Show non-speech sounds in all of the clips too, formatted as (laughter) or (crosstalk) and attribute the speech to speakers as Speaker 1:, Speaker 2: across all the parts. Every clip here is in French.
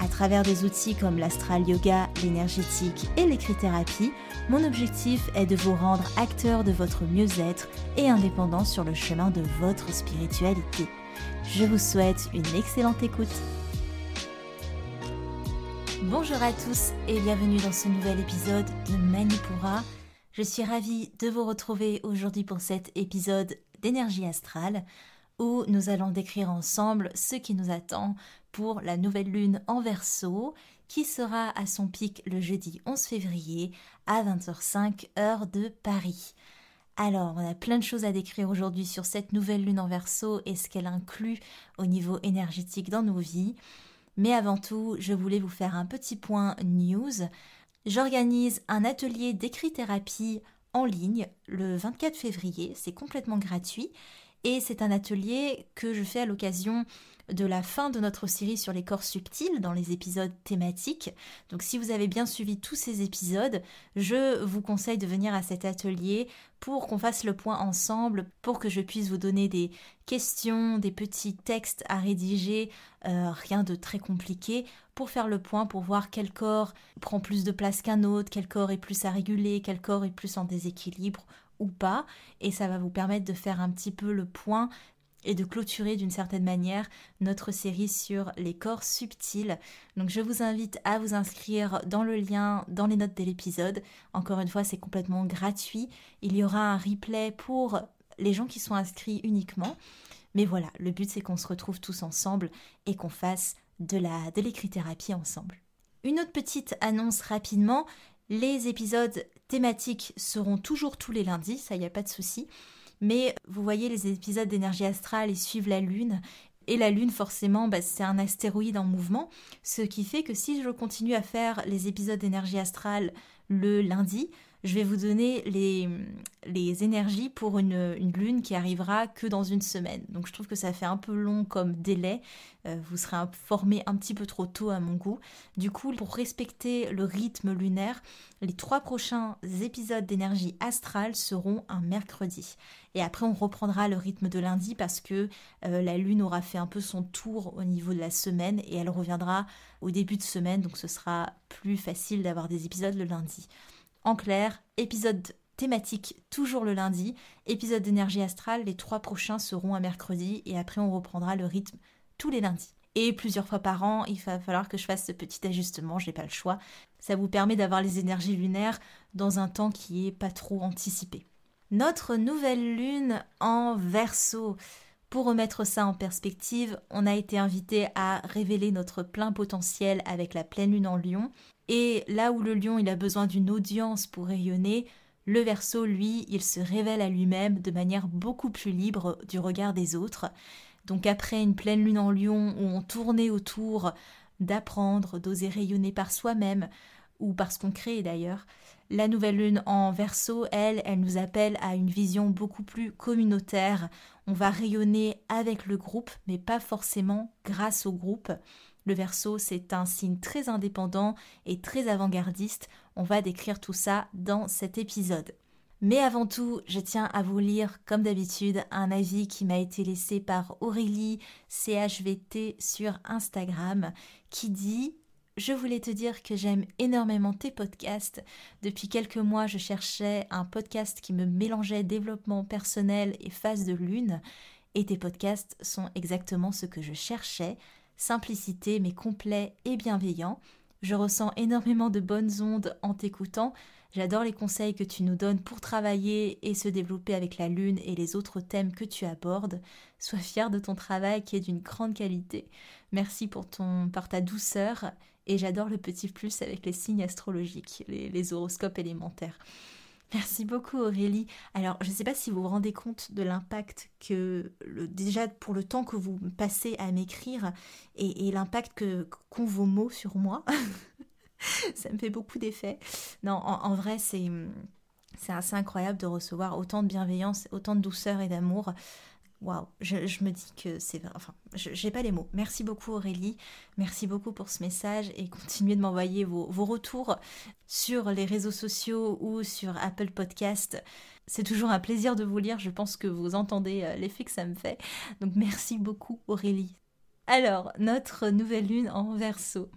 Speaker 1: à travers des outils comme l'astral yoga, l'énergétique et l'écrit-thérapie, mon objectif est de vous rendre acteur de votre mieux-être et indépendant sur le chemin de votre spiritualité. Je vous souhaite une excellente écoute. Bonjour à tous et bienvenue dans ce nouvel épisode de Manipura. Je suis ravie de vous retrouver aujourd'hui pour cet épisode d'énergie astrale où nous allons décrire ensemble ce qui nous attend pour la nouvelle lune en verso qui sera à son pic le jeudi 11 février à 20h05 heure de Paris. Alors, on a plein de choses à décrire aujourd'hui sur cette nouvelle lune en verso et ce qu'elle inclut au niveau énergétique dans nos vies. Mais avant tout, je voulais vous faire un petit point news. J'organise un atelier d'écrit-thérapie en ligne le 24 février, c'est complètement gratuit et c'est un atelier que je fais à l'occasion de la fin de notre série sur les corps subtils dans les épisodes thématiques. Donc si vous avez bien suivi tous ces épisodes, je vous conseille de venir à cet atelier pour qu'on fasse le point ensemble, pour que je puisse vous donner des questions, des petits textes à rédiger, euh, rien de très compliqué, pour faire le point, pour voir quel corps prend plus de place qu'un autre, quel corps est plus à réguler, quel corps est plus en déséquilibre ou pas, et ça va vous permettre de faire un petit peu le point et de clôturer d'une certaine manière notre série sur les corps subtils. Donc je vous invite à vous inscrire dans le lien dans les notes de l'épisode. Encore une fois, c'est complètement gratuit. Il y aura un replay pour les gens qui sont inscrits uniquement. Mais voilà, le but c'est qu'on se retrouve tous ensemble et qu'on fasse de la de l'écrit-thérapie ensemble. Une autre petite annonce rapidement, les épisodes thématiques seront toujours tous les lundis, ça y a pas de souci. Mais vous voyez, les épisodes d'énergie astrale, ils suivent la Lune. Et la Lune, forcément, bah, c'est un astéroïde en mouvement, ce qui fait que si je continue à faire les épisodes d'énergie astrale le lundi, je vais vous donner les, énergies pour une, une, lune qui arrivera que dans une semaine. Donc je trouve que ça fait un peu long comme délai. Euh, vous serez formé un petit peu trop tôt à mon goût. Du coup, pour respecter le rythme lunaire, les trois prochains épisodes d'énergie astrale seront un mercredi. Et après, on reprendra le rythme de lundi parce que euh, la lune aura fait un peu son tour au niveau de la semaine et elle reviendra au début de semaine. Donc ce sera plus facile d'avoir des épisodes le lundi. En clair, épisode thématique toujours le lundi, épisode d'énergie astrale, les trois prochains seront un mercredi et après on reprendra le rythme tous les lundis. Et plusieurs fois par an, il va falloir que je fasse ce petit ajustement, j'ai pas le choix. Ça vous permet d'avoir les énergies lunaires dans un temps qui est pas trop anticipé. Notre nouvelle lune en verso. Pour remettre ça en perspective, on a été invité à révéler notre plein potentiel avec la pleine lune en lion et là où le lion il a besoin d'une audience pour rayonner, le verso, lui, il se révèle à lui-même de manière beaucoup plus libre du regard des autres. Donc après une pleine lune en lion où on tournait autour d'apprendre, d'oser rayonner par soi-même, ou parce qu'on crée d'ailleurs, la nouvelle lune en verso, elle, elle nous appelle à une vision beaucoup plus communautaire. On va rayonner avec le groupe, mais pas forcément grâce au groupe. Le verso, c'est un signe très indépendant et très avant-gardiste. On va décrire tout ça dans cet épisode. Mais avant tout, je tiens à vous lire, comme d'habitude, un avis qui m'a été laissé par Aurélie CHVT sur Instagram, qui dit je voulais te dire que j'aime énormément tes podcasts. Depuis quelques mois, je cherchais un podcast qui me mélangeait développement personnel et phase de lune. Et tes podcasts sont exactement ce que je cherchais simplicité mais complet et bienveillant. Je ressens énormément de bonnes ondes en t'écoutant. J'adore les conseils que tu nous donnes pour travailler et se développer avec la lune et les autres thèmes que tu abordes. Sois fier de ton travail qui est d'une grande qualité. Merci pour ton par ta douceur et j'adore le petit plus avec les signes astrologiques, les, les horoscopes élémentaires. Merci beaucoup Aurélie. Alors je ne sais pas si vous vous rendez compte de l'impact que déjà pour le temps que vous passez à m'écrire et, l'impact que qu'ont vos mots sur moi. (laughs) ça me fait beaucoup d'effet. Non, en, vrai, c'est c'est assez incroyable de recevoir autant de bienveillance, autant de douceur et d'amour. Waouh, je, me dis que c'est. Enfin, j'ai pas les mots. Merci beaucoup Aurélie. Merci beaucoup pour ce message et continuez de m'envoyer vos, vos, retours sur les réseaux sociaux ou sur Apple Podcast. C'est toujours un plaisir de vous lire. Je pense que vous entendez euh, l'effet que ça me fait. Donc merci beaucoup Aurélie. Alors, notre nouvelle lune en verso.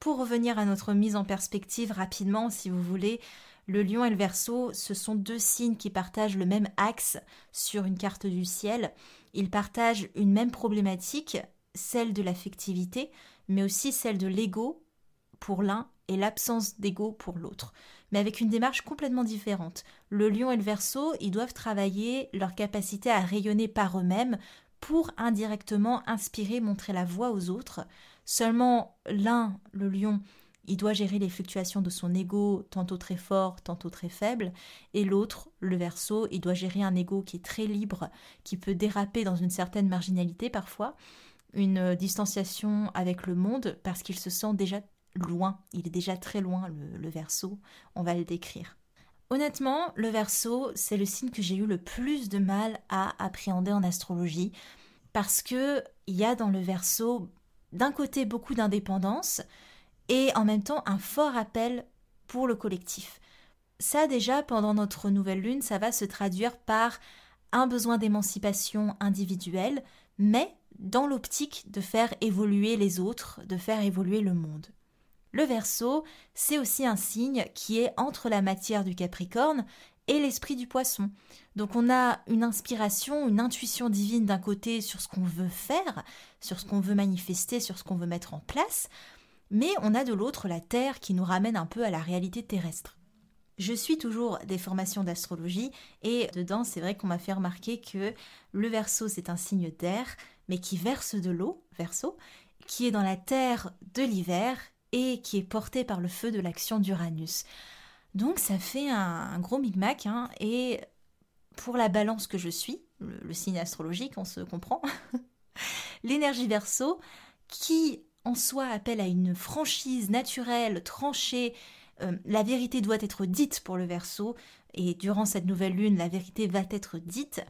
Speaker 1: Pour revenir à notre mise en perspective rapidement, si vous voulez, le lion et le verso, ce sont deux signes qui partagent le même axe sur une carte du ciel. Ils partagent une même problématique, celle de l'affectivité, mais aussi celle de l'ego pour l'un et l'absence d'ego pour l'autre, mais avec une démarche complètement différente. Le lion et le verso, ils doivent travailler leur capacité à rayonner par eux-mêmes pour indirectement inspirer, montrer la voie aux autres. Seulement l'un, le lion, il doit gérer les fluctuations de son ego, tantôt très fort, tantôt très faible, et l'autre, le verso, il doit gérer un ego qui est très libre, qui peut déraper dans une certaine marginalité parfois, une euh, distanciation avec le monde, parce qu'il se sent déjà loin, il est déjà très loin, le, le verso, on va le décrire. Honnêtement, le verso, c'est le signe que j'ai eu le plus de mal à appréhender en astrologie, parce que il y a dans le verso d'un côté beaucoup d'indépendance et en même temps un fort appel pour le collectif. Ça déjà, pendant notre nouvelle lune, ça va se traduire par un besoin d'émancipation individuelle, mais dans l'optique de faire évoluer les autres, de faire évoluer le monde. Le verso, c'est aussi un signe qui est entre la matière du Capricorne et l'esprit du poisson. Donc on a une inspiration, une intuition divine d'un côté sur ce qu'on veut faire, sur ce qu'on veut manifester, sur ce qu'on veut mettre en place, mais on a de l'autre la Terre qui nous ramène un peu à la réalité terrestre. Je suis toujours des formations d'astrologie et dedans c'est vrai qu'on m'a fait remarquer que le verso c'est un signe d'air mais qui verse de l'eau, verso, qui est dans la terre de l'hiver et qui est porté par le feu de l'action d'Uranus. Donc ça fait un, gros micmac hein, et pour la balance que je suis, le signe astrologique, on se comprend, (laughs) l'énergie verso qui en soi appelle à une franchise naturelle, tranchée. Euh, la vérité doit être dite pour le verso, et durant cette nouvelle lune, la vérité va être dite.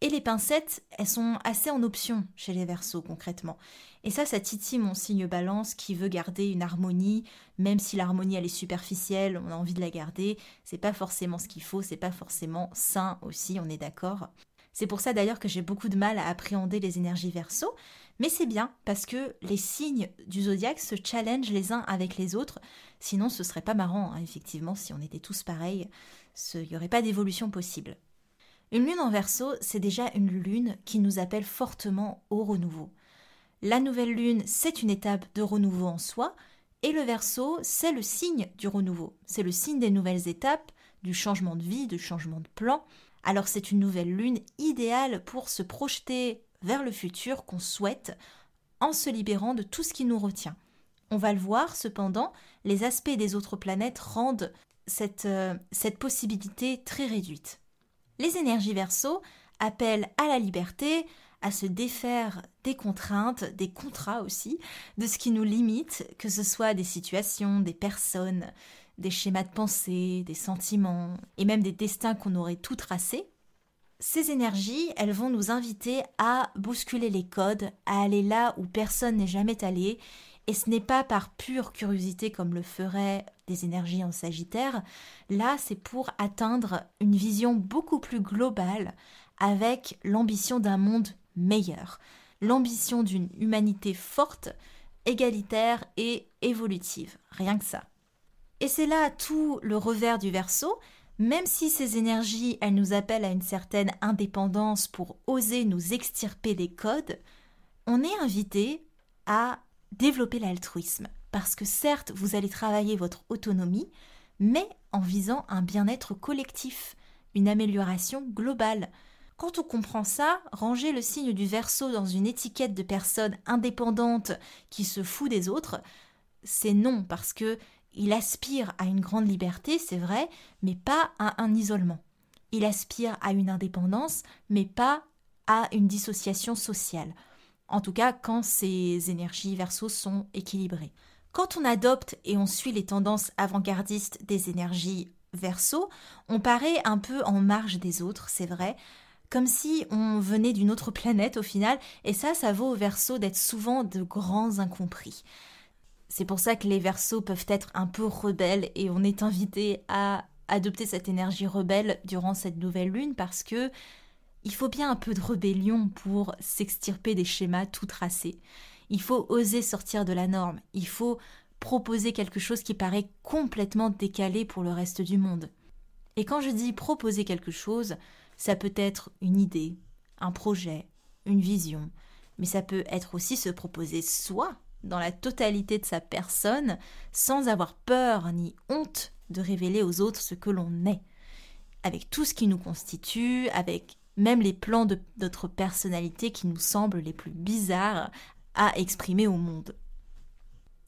Speaker 1: Et les pincettes, elles sont assez en option chez les versos concrètement. Et ça, ça titille mon signe balance qui veut garder une harmonie, même si l'harmonie elle est superficielle, on a envie de la garder. C'est pas forcément ce qu'il faut, c'est pas forcément sain aussi, on est d'accord. C'est pour ça d'ailleurs que j'ai beaucoup de mal à appréhender les énergies verso, mais c'est bien parce que les signes du zodiaque se challengent les uns avec les autres. Sinon, ce serait pas marrant, hein, effectivement, si on était tous pareils. Il n'y aurait pas d'évolution possible. Une lune en verso, c'est déjà une lune qui nous appelle fortement au renouveau. La nouvelle lune, c'est une étape de renouveau en soi, et le verso, c'est le signe du renouveau. C'est le signe des nouvelles étapes, du changement de vie, du changement de plan. Alors c'est une nouvelle lune idéale pour se projeter vers le futur qu'on souhaite en se libérant de tout ce qui nous retient. On va le voir, cependant, les aspects des autres planètes rendent cette, euh, cette possibilité très réduite. Les énergies verso appellent à la liberté, à se défaire des contraintes, des contrats aussi, de ce qui nous limite, que ce soit des situations, des personnes, des schémas de pensée, des sentiments, et même des destins qu'on aurait tout tracés, ces énergies, elles vont nous inviter à bousculer les codes, à aller là où personne n'est jamais allé, et ce n'est pas par pure curiosité comme le feraient des énergies en Sagittaire, là c'est pour atteindre une vision beaucoup plus globale avec l'ambition d'un monde meilleur, l'ambition d'une humanité forte, égalitaire et évolutive, rien que ça. Et c'est là tout le revers du verso, même si ces énergies, elles nous appellent à une certaine indépendance pour oser nous extirper des codes, on est invité à développer l'altruisme. Parce que certes, vous allez travailler votre autonomie, mais en visant un bien-être collectif, une amélioration globale. Quand on comprend ça, ranger le signe du verso dans une étiquette de personne indépendante qui se fout des autres, c'est non, parce que il aspire à une grande liberté, c'est vrai, mais pas à un isolement. Il aspire à une indépendance, mais pas à une dissociation sociale. En tout cas, quand ses énergies verso sont équilibrées. Quand on adopte et on suit les tendances avant-gardistes des énergies verso, on paraît un peu en marge des autres, c'est vrai, comme si on venait d'une autre planète au final, et ça, ça vaut au verso d'être souvent de grands incompris. C'est pour ça que les versos peuvent être un peu rebelles et on est invité à adopter cette énergie rebelle durant cette nouvelle lune parce que il faut bien un peu de rébellion pour s'extirper des schémas tout tracés. Il faut oser sortir de la norme. Il faut proposer quelque chose qui paraît complètement décalé pour le reste du monde. Et quand je dis proposer quelque chose, ça peut être une idée, un projet, une vision, mais ça peut être aussi se proposer soi, dans la totalité de sa personne, sans avoir peur ni honte de révéler aux autres ce que l'on est, avec tout ce qui nous constitue, avec même les plans de notre personnalité qui nous semblent les plus bizarres à exprimer au monde.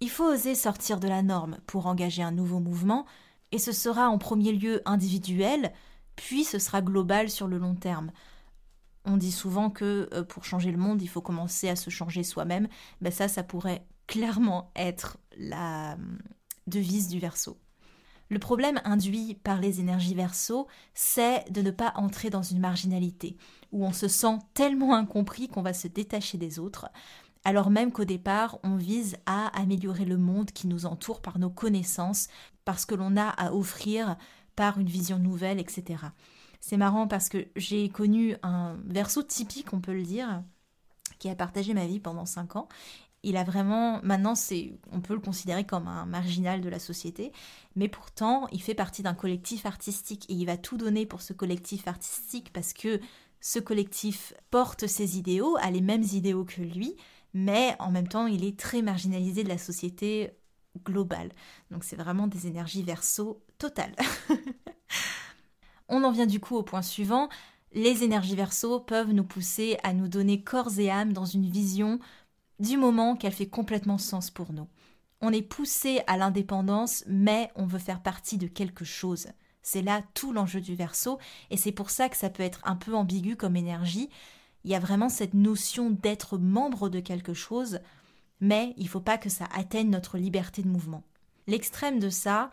Speaker 1: Il faut oser sortir de la norme pour engager un nouveau mouvement, et ce sera en premier lieu individuel, puis ce sera global sur le long terme. On dit souvent que euh, pour changer le monde, il faut commencer à se changer soi-même. Ben ça, ça pourrait clairement être la euh, devise du verso. Le problème induit par les énergies verso, c'est de ne pas entrer dans une marginalité, où on se sent tellement incompris qu'on va se détacher des autres, alors même qu'au départ, on vise à améliorer le monde qui nous entoure par nos connaissances, parce que l'on a à offrir par une vision nouvelle, etc. C'est marrant parce que j'ai connu un verso typique, on peut le dire, qui a partagé ma vie pendant cinq ans. Il a vraiment, maintenant, on peut le considérer comme un marginal de la société, mais pourtant, il fait partie d'un collectif artistique et il va tout donner pour ce collectif artistique parce que ce collectif porte ses idéaux, a les mêmes idéaux que lui, mais en même temps, il est très marginalisé de la société globale. Donc c'est vraiment des énergies verso totales. (laughs) On en vient du coup au point suivant. Les énergies verso peuvent nous pousser à nous donner corps et âme dans une vision du moment qu'elle fait complètement sens pour nous. On est poussé à l'indépendance, mais on veut faire partie de quelque chose. C'est là tout l'enjeu du verso, et c'est pour ça que ça peut être un peu ambigu comme énergie, il y a vraiment cette notion d'être membre de quelque chose, mais il ne faut pas que ça atteigne notre liberté de mouvement. L'extrême de ça,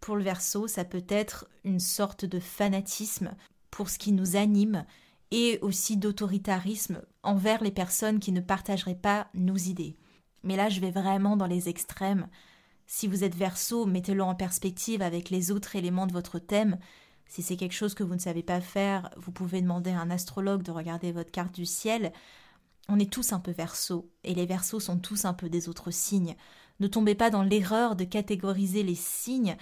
Speaker 1: pour le verso, ça peut être une sorte de fanatisme pour ce qui nous anime et aussi d'autoritarisme envers les personnes qui ne partageraient pas nos idées. Mais là, je vais vraiment dans les extrêmes. Si vous êtes verso, mettez-le en perspective avec les autres éléments de votre thème si c'est quelque chose que vous ne savez pas faire, vous pouvez demander à un astrologue de regarder votre carte du ciel. On est tous un peu verso, et les versos sont tous un peu des autres signes. Ne tombez pas dans l'erreur de catégoriser les signes.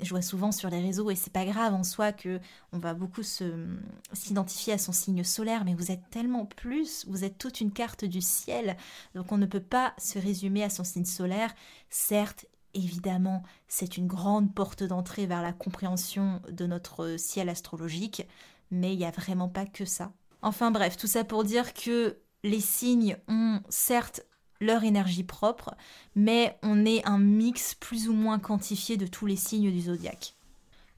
Speaker 1: Je vois souvent sur les réseaux, et c'est pas grave en soi que on va beaucoup s'identifier à son signe solaire, mais vous êtes tellement plus, vous êtes toute une carte du ciel, donc on ne peut pas se résumer à son signe solaire. Certes, Évidemment, c'est une grande porte d'entrée vers la compréhension de notre ciel astrologique, mais il n'y a vraiment pas que ça. Enfin bref, tout ça pour dire que les signes ont certes leur énergie propre, mais on est un mix plus ou moins quantifié de tous les signes du zodiaque.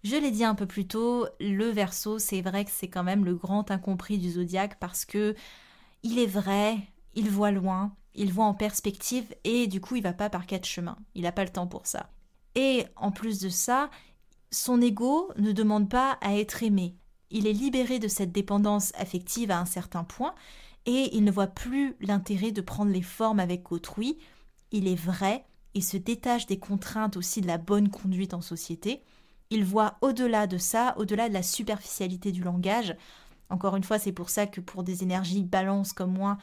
Speaker 1: Je l'ai dit un peu plus tôt, le Verseau, c'est vrai que c'est quand même le grand incompris du zodiaque parce que il est vrai, il voit loin, il voit en perspective et du coup il va pas par quatre chemins. Il n'a pas le temps pour ça. Et en plus de ça, son ego ne demande pas à être aimé. Il est libéré de cette dépendance affective à un certain point et il ne voit plus l'intérêt de prendre les formes avec autrui. Il est vrai, il se détache des contraintes aussi de la bonne conduite en société. Il voit au-delà de ça, au-delà de la superficialité du langage. Encore une fois, c'est pour ça que pour des énergies balance comme moi,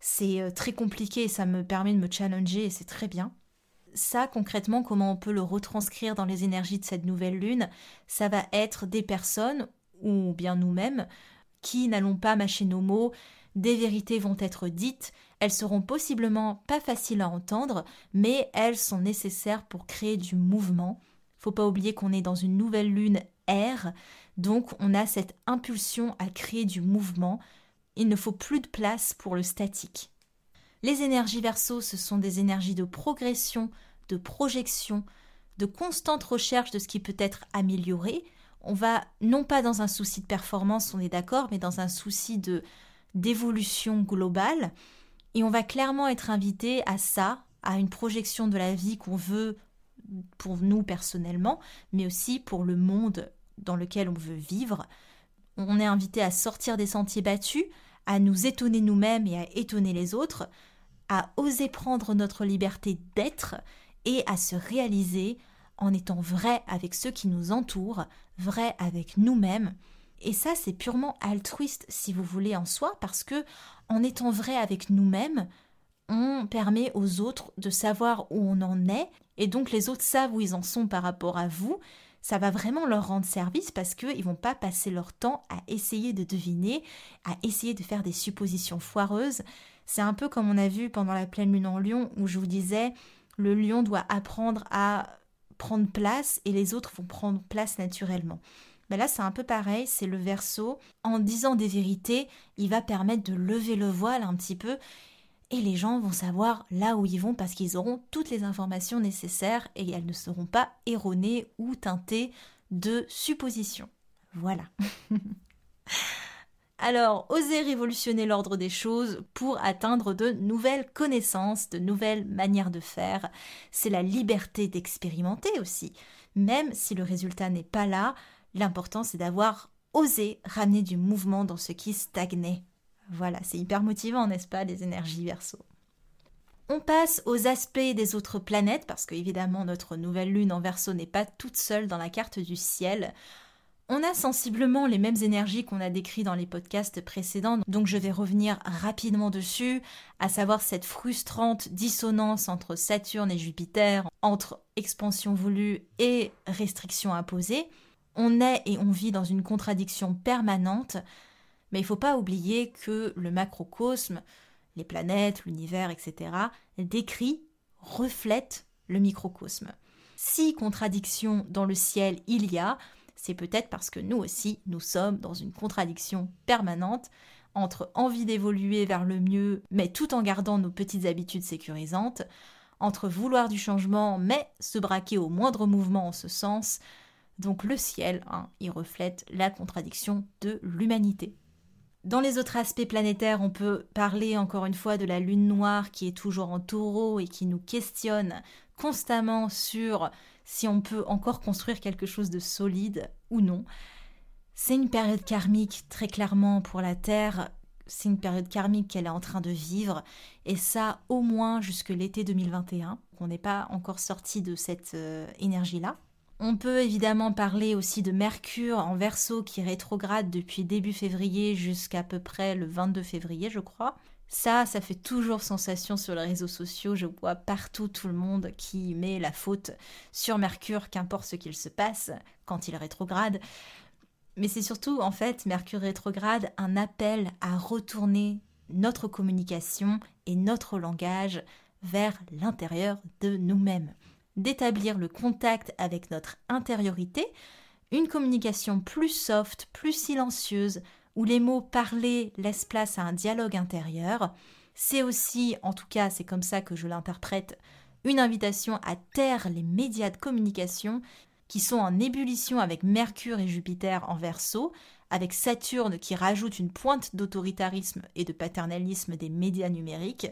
Speaker 1: c'est euh, très compliqué et ça me permet de me challenger et c'est très bien. Ça, concrètement, comment on peut le retranscrire dans les énergies de cette nouvelle lune? Ça va être des personnes, ou bien nous-mêmes, qui n'allons pas mâcher nos mots, des vérités vont être dites, elles seront possiblement pas faciles à entendre, mais elles sont nécessaires pour créer du mouvement. Faut pas oublier qu'on est dans une nouvelle lune air, donc on a cette impulsion à créer du mouvement, il ne faut plus de place pour le statique. Les énergies verso, ce sont des énergies de progression, de projection, de constante recherche de ce qui peut être amélioré. On va non pas dans un souci de performance, on est d'accord, mais dans un souci de d'évolution globale. Et on va clairement être invité à ça, à une projection de la vie qu'on veut pour nous personnellement, mais aussi pour le monde dans lequel on veut vivre. On est invité à sortir des sentiers battus, à nous étonner nous-mêmes et à étonner les autres, à oser prendre notre liberté d'être et à se réaliser en étant vrai avec ceux qui nous entourent, vrai avec nous-mêmes. Et ça, c'est purement altruiste, si vous voulez, en soi, parce que en étant vrai avec nous-mêmes, on permet aux autres de savoir où on en est, et donc les autres savent où ils en sont par rapport à vous. Ça va vraiment leur rendre service parce qu'ils vont pas passer leur temps à essayer de deviner, à essayer de faire des suppositions foireuses. C'est un peu comme on a vu pendant la pleine lune en lion où je vous disais le lion doit apprendre à prendre place et les autres vont prendre place naturellement. Mais là, c'est un peu pareil, c'est le verso. En disant des vérités, il va permettre de lever le voile un petit peu et les gens vont savoir là où ils vont parce qu'ils auront toutes les informations nécessaires et elles ne seront pas erronées ou teintées de suppositions. Voilà. (laughs) Alors, osez révolutionner l'ordre des choses pour atteindre de nouvelles connaissances, de nouvelles manières de faire. C'est la liberté d'expérimenter aussi. Même si le résultat n'est pas là, l'important c'est d'avoir osé ramener du mouvement dans ce qui stagnait. Voilà, c'est hyper motivant, n'est-ce pas, les énergies verso? On passe aux aspects des autres planètes, parce que évidemment notre nouvelle lune en verso n'est pas toute seule dans la carte du ciel. On a sensiblement les mêmes énergies qu'on a décrites dans les podcasts précédents, donc je vais revenir rapidement dessus, à savoir cette frustrante dissonance entre Saturne et Jupiter, entre expansion voulue et restriction imposée. On est et on vit dans une contradiction permanente, mais il ne faut pas oublier que le macrocosme, les planètes, l'univers, etc., décrit, reflète le microcosme. Si contradiction dans le ciel il y a, c'est peut-être parce que nous aussi, nous sommes dans une contradiction permanente entre envie d'évoluer vers le mieux, mais tout en gardant nos petites habitudes sécurisantes, entre vouloir du changement, mais se braquer au moindre mouvement en ce sens. Donc le ciel, hein, il reflète la contradiction de l'humanité. Dans les autres aspects planétaires, on peut parler encore une fois de la lune noire qui est toujours en taureau et qui nous questionne constamment sur si on peut encore construire quelque chose de solide ou non. C'est une période karmique très clairement pour la Terre, c'est une période karmique qu'elle est en train de vivre, et ça au moins jusque l'été 2021. On n'est pas encore sorti de cette euh, énergie-là. On peut évidemment parler aussi de Mercure en verso qui rétrograde depuis début février jusqu'à peu près le 22 février, je crois. Ça, ça fait toujours sensation sur les réseaux sociaux. Je vois partout tout le monde qui met la faute sur Mercure, qu'importe ce qu'il se passe quand il rétrograde. Mais c'est surtout, en fait, Mercure rétrograde, un appel à retourner notre communication et notre langage vers l'intérieur de nous-mêmes d'établir le contact avec notre intériorité, une communication plus soft, plus silencieuse, où les mots parlés laissent place à un dialogue intérieur. C'est aussi, en tout cas c'est comme ça que je l'interprète, une invitation à taire les médias de communication qui sont en ébullition avec Mercure et Jupiter en verso, avec Saturne qui rajoute une pointe d'autoritarisme et de paternalisme des médias numériques,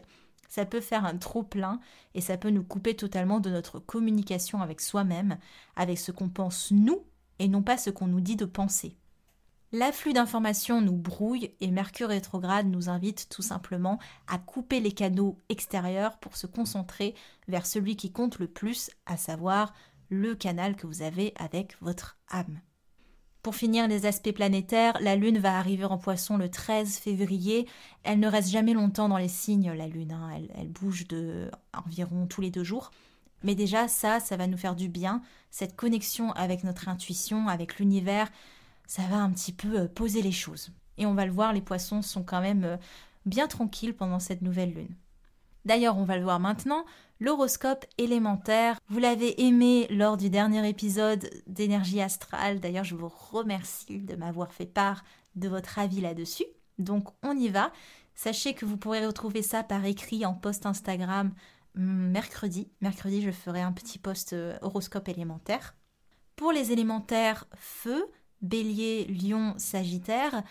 Speaker 1: ça peut faire un trop plein et ça peut nous couper totalement de notre communication avec soi-même, avec ce qu'on pense nous et non pas ce qu'on nous dit de penser. L'afflux d'informations nous brouille et Mercure rétrograde nous invite tout simplement à couper les canaux extérieurs pour se concentrer vers celui qui compte le plus, à savoir le canal que vous avez avec votre âme. Pour finir les aspects planétaires, la Lune va arriver en poisson le 13 février. Elle ne reste jamais longtemps dans les signes, la Lune. Hein. Elle, bouge de environ tous les deux jours. Mais déjà, ça, ça va nous faire du bien. Cette connexion avec notre intuition, avec l'univers, ça va un petit peu euh, poser les choses. Et on va le voir, les poissons sont quand même euh, bien tranquilles pendant cette nouvelle lune. D'ailleurs, on va le voir maintenant, l'horoscope élémentaire. Vous l'avez aimé lors du dernier épisode d'énergie astrale. D'ailleurs, je vous remercie de m'avoir fait part de votre avis là-dessus. Donc, on y va. Sachez que vous pourrez retrouver ça par écrit en post Instagram hum, mercredi. Mercredi, je ferai un petit post euh, horoscope élémentaire. Pour les élémentaires feu, bélier, lion, sagittaire,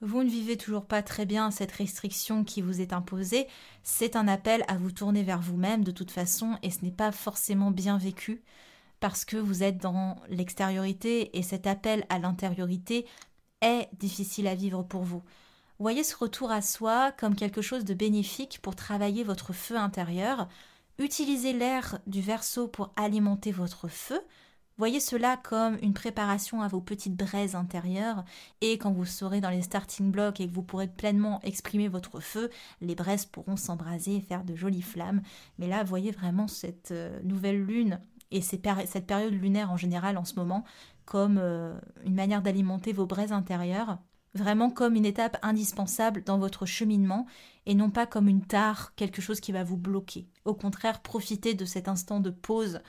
Speaker 1: vous ne vivez toujours pas très bien cette restriction qui vous est imposée, c'est un appel à vous tourner vers vous-même de toute façon et ce n'est pas forcément bien vécu parce que vous êtes dans l'extériorité et cet appel à l'intériorité est difficile à vivre pour vous. Voyez ce retour à soi comme quelque chose de bénéfique pour travailler votre feu intérieur. Utilisez l'air du verso pour alimenter votre feu. Voyez cela comme une préparation à vos petites braises intérieures et quand vous serez dans les starting blocks et que vous pourrez pleinement exprimer votre feu, les braises pourront s'embraser et faire de jolies flammes. Mais là, voyez vraiment cette euh, nouvelle lune et cette période lunaire en général en ce moment comme euh, une manière d'alimenter vos braises intérieures, vraiment comme une étape indispensable dans votre cheminement et non pas comme une tare, quelque chose qui va vous bloquer. Au contraire, profitez de cet instant de pause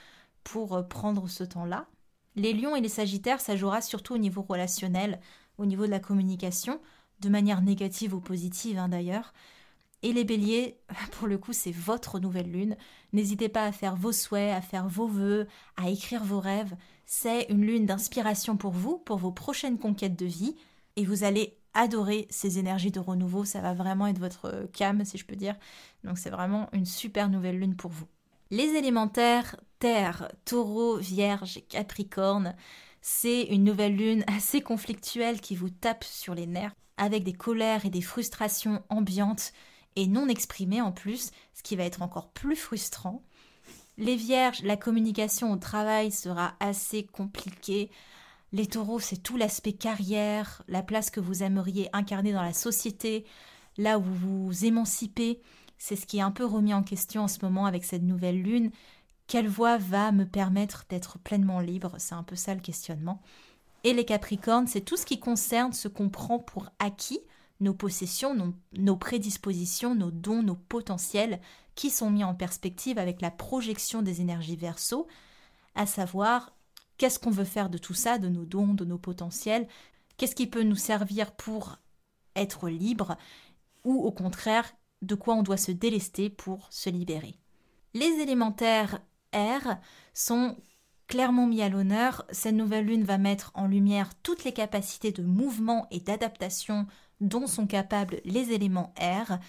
Speaker 1: pour euh, prendre ce temps-là. Les lions et les sagittaires, ça jouera surtout au niveau relationnel, au niveau de la communication, de manière négative ou positive hein, d'ailleurs. Et les béliers, (laughs) pour le coup, c'est votre nouvelle lune. N'hésitez pas à faire vos souhaits, à faire vos vœux, à écrire vos rêves. C'est une lune d'inspiration pour vous, pour vos prochaines conquêtes de vie. Et vous allez adorer ces énergies de renouveau. Ça va vraiment être votre cam, si je peux dire. Donc c'est vraiment une super nouvelle lune pour vous. Les élémentaires, Terre, Taureau, Vierge Capricorne, c'est une nouvelle lune assez conflictuelle qui vous tape sur les nerfs, avec des colères et des frustrations ambiantes et non exprimées en plus, ce qui va être encore plus frustrant. Les vierges, la communication au travail sera assez compliquée. Les taureaux, c'est tout l'aspect carrière, la place que vous aimeriez incarner dans la société, là où vous vous émancipez. C'est ce qui est un peu remis en question en ce moment avec cette nouvelle lune. Quelle voie va me permettre d'être pleinement libre? C'est un peu ça le questionnement. Et les Capricornes, c'est tout ce qui concerne ce qu'on prend pour acquis, nos possessions, nos, prédispositions, nos dons, nos potentiels, qui sont mis en perspective avec la projection des énergies verso, à savoir qu'est-ce qu'on veut faire de tout ça, de nos dons, de nos potentiels, qu'est-ce qui peut nous servir pour être libre, ou au contraire, de quoi on doit se délester pour se libérer. Les élémentaires R sont clairement mis à l'honneur. Cette nouvelle lune va mettre en lumière toutes les capacités de mouvement et d'adaptation dont sont capables les éléments R.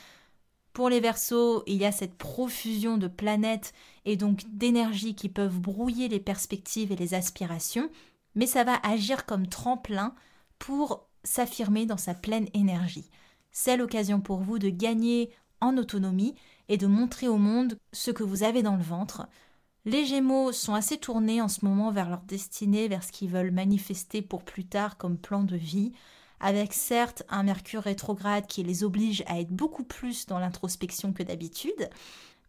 Speaker 1: Pour les Verseaux, il y a cette profusion de planètes et donc d'énergie qui peuvent brouiller les perspectives et les aspirations, mais ça va agir comme tremplin pour s'affirmer dans sa pleine énergie. C'est l'occasion pour vous de gagner en autonomie et de montrer au monde ce que vous avez dans le ventre. Les Gémeaux sont assez tournés en ce moment vers leur destinée, vers ce qu'ils veulent manifester pour plus tard comme plan de vie, avec certes un Mercure rétrograde qui les oblige à être beaucoup plus dans l'introspection que d'habitude,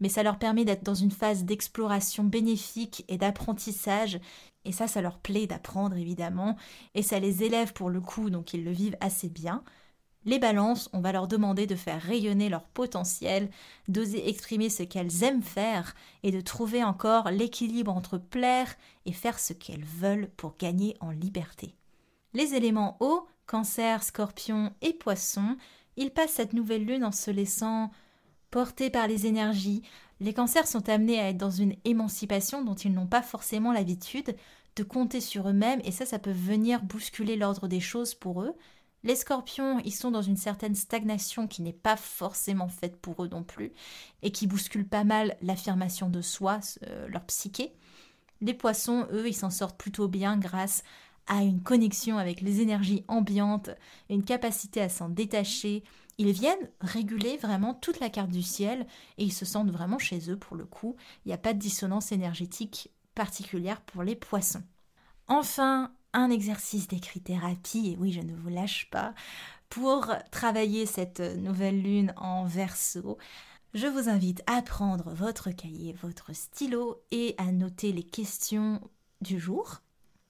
Speaker 1: mais ça leur permet d'être dans une phase d'exploration bénéfique et d'apprentissage, et ça, ça leur plaît d'apprendre évidemment, et ça les élève pour le coup, donc ils le vivent assez bien. Les balances, on va leur demander de faire rayonner leur potentiel, d'oser exprimer ce qu'elles aiment faire et de trouver encore l'équilibre entre plaire et faire ce qu'elles veulent pour gagner en liberté. Les éléments eau, cancer, scorpion et poisson, ils passent cette nouvelle lune en se laissant porter par les énergies. Les cancers sont amenés à être dans une émancipation dont ils n'ont pas forcément l'habitude, de compter sur eux-mêmes et ça, ça peut venir bousculer l'ordre des choses pour eux. Les scorpions, ils sont dans une certaine stagnation qui n'est pas forcément faite pour eux non plus, et qui bouscule pas mal l'affirmation de soi, euh, leur psyché. Les poissons, eux, ils s'en sortent plutôt bien grâce à une connexion avec les énergies ambiantes, une capacité à s'en détacher. Ils viennent réguler vraiment toute la carte du ciel et ils se sentent vraiment chez eux pour le coup. Il n'y a pas de dissonance énergétique particulière pour les poissons. Enfin, un exercice d'écrit-thérapie, et oui, je ne vous lâche pas, pour travailler cette nouvelle lune en verso. Je vous invite à prendre votre cahier, votre stylo et à noter les questions du jour.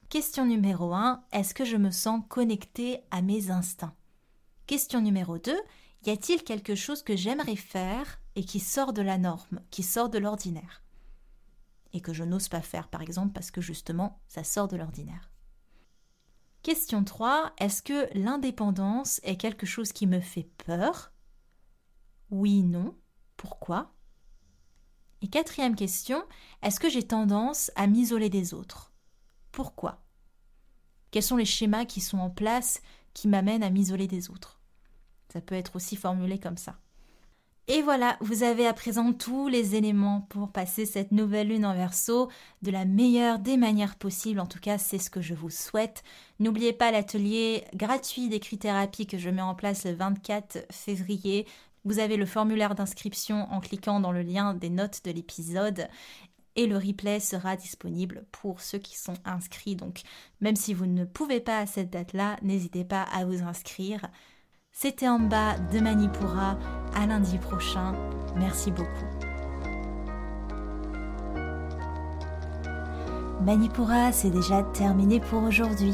Speaker 1: Question numéro 1, est-ce que je me sens connecté à mes instincts Question numéro 2, y a-t-il quelque chose que j'aimerais faire et qui sort de la norme, qui sort de l'ordinaire? Et que je n'ose pas faire par exemple parce que justement ça sort de l'ordinaire Question 3. Est-ce que l'indépendance est quelque chose qui me fait peur? Oui, non. Pourquoi? Et quatrième question. Est-ce que j'ai tendance à m'isoler des autres? Pourquoi? Quels sont les schémas qui sont en place qui m'amènent à m'isoler des autres? Ça peut être aussi formulé comme ça. Et voilà, vous avez à présent tous les éléments pour passer cette nouvelle lune en verso de la meilleure des manières possibles. En tout cas, c'est ce que je vous souhaite. N'oubliez pas l'atelier gratuit d'écrit-thérapie que je mets en place le 24 février. Vous avez le formulaire d'inscription en cliquant dans le lien des notes de l'épisode et le replay sera disponible pour ceux qui sont inscrits. Donc même si vous ne pouvez pas à cette date-là, n'hésitez pas à vous inscrire. C'était en bas de Manipura. À lundi prochain. Merci beaucoup. Manipura, c'est déjà terminé pour aujourd'hui.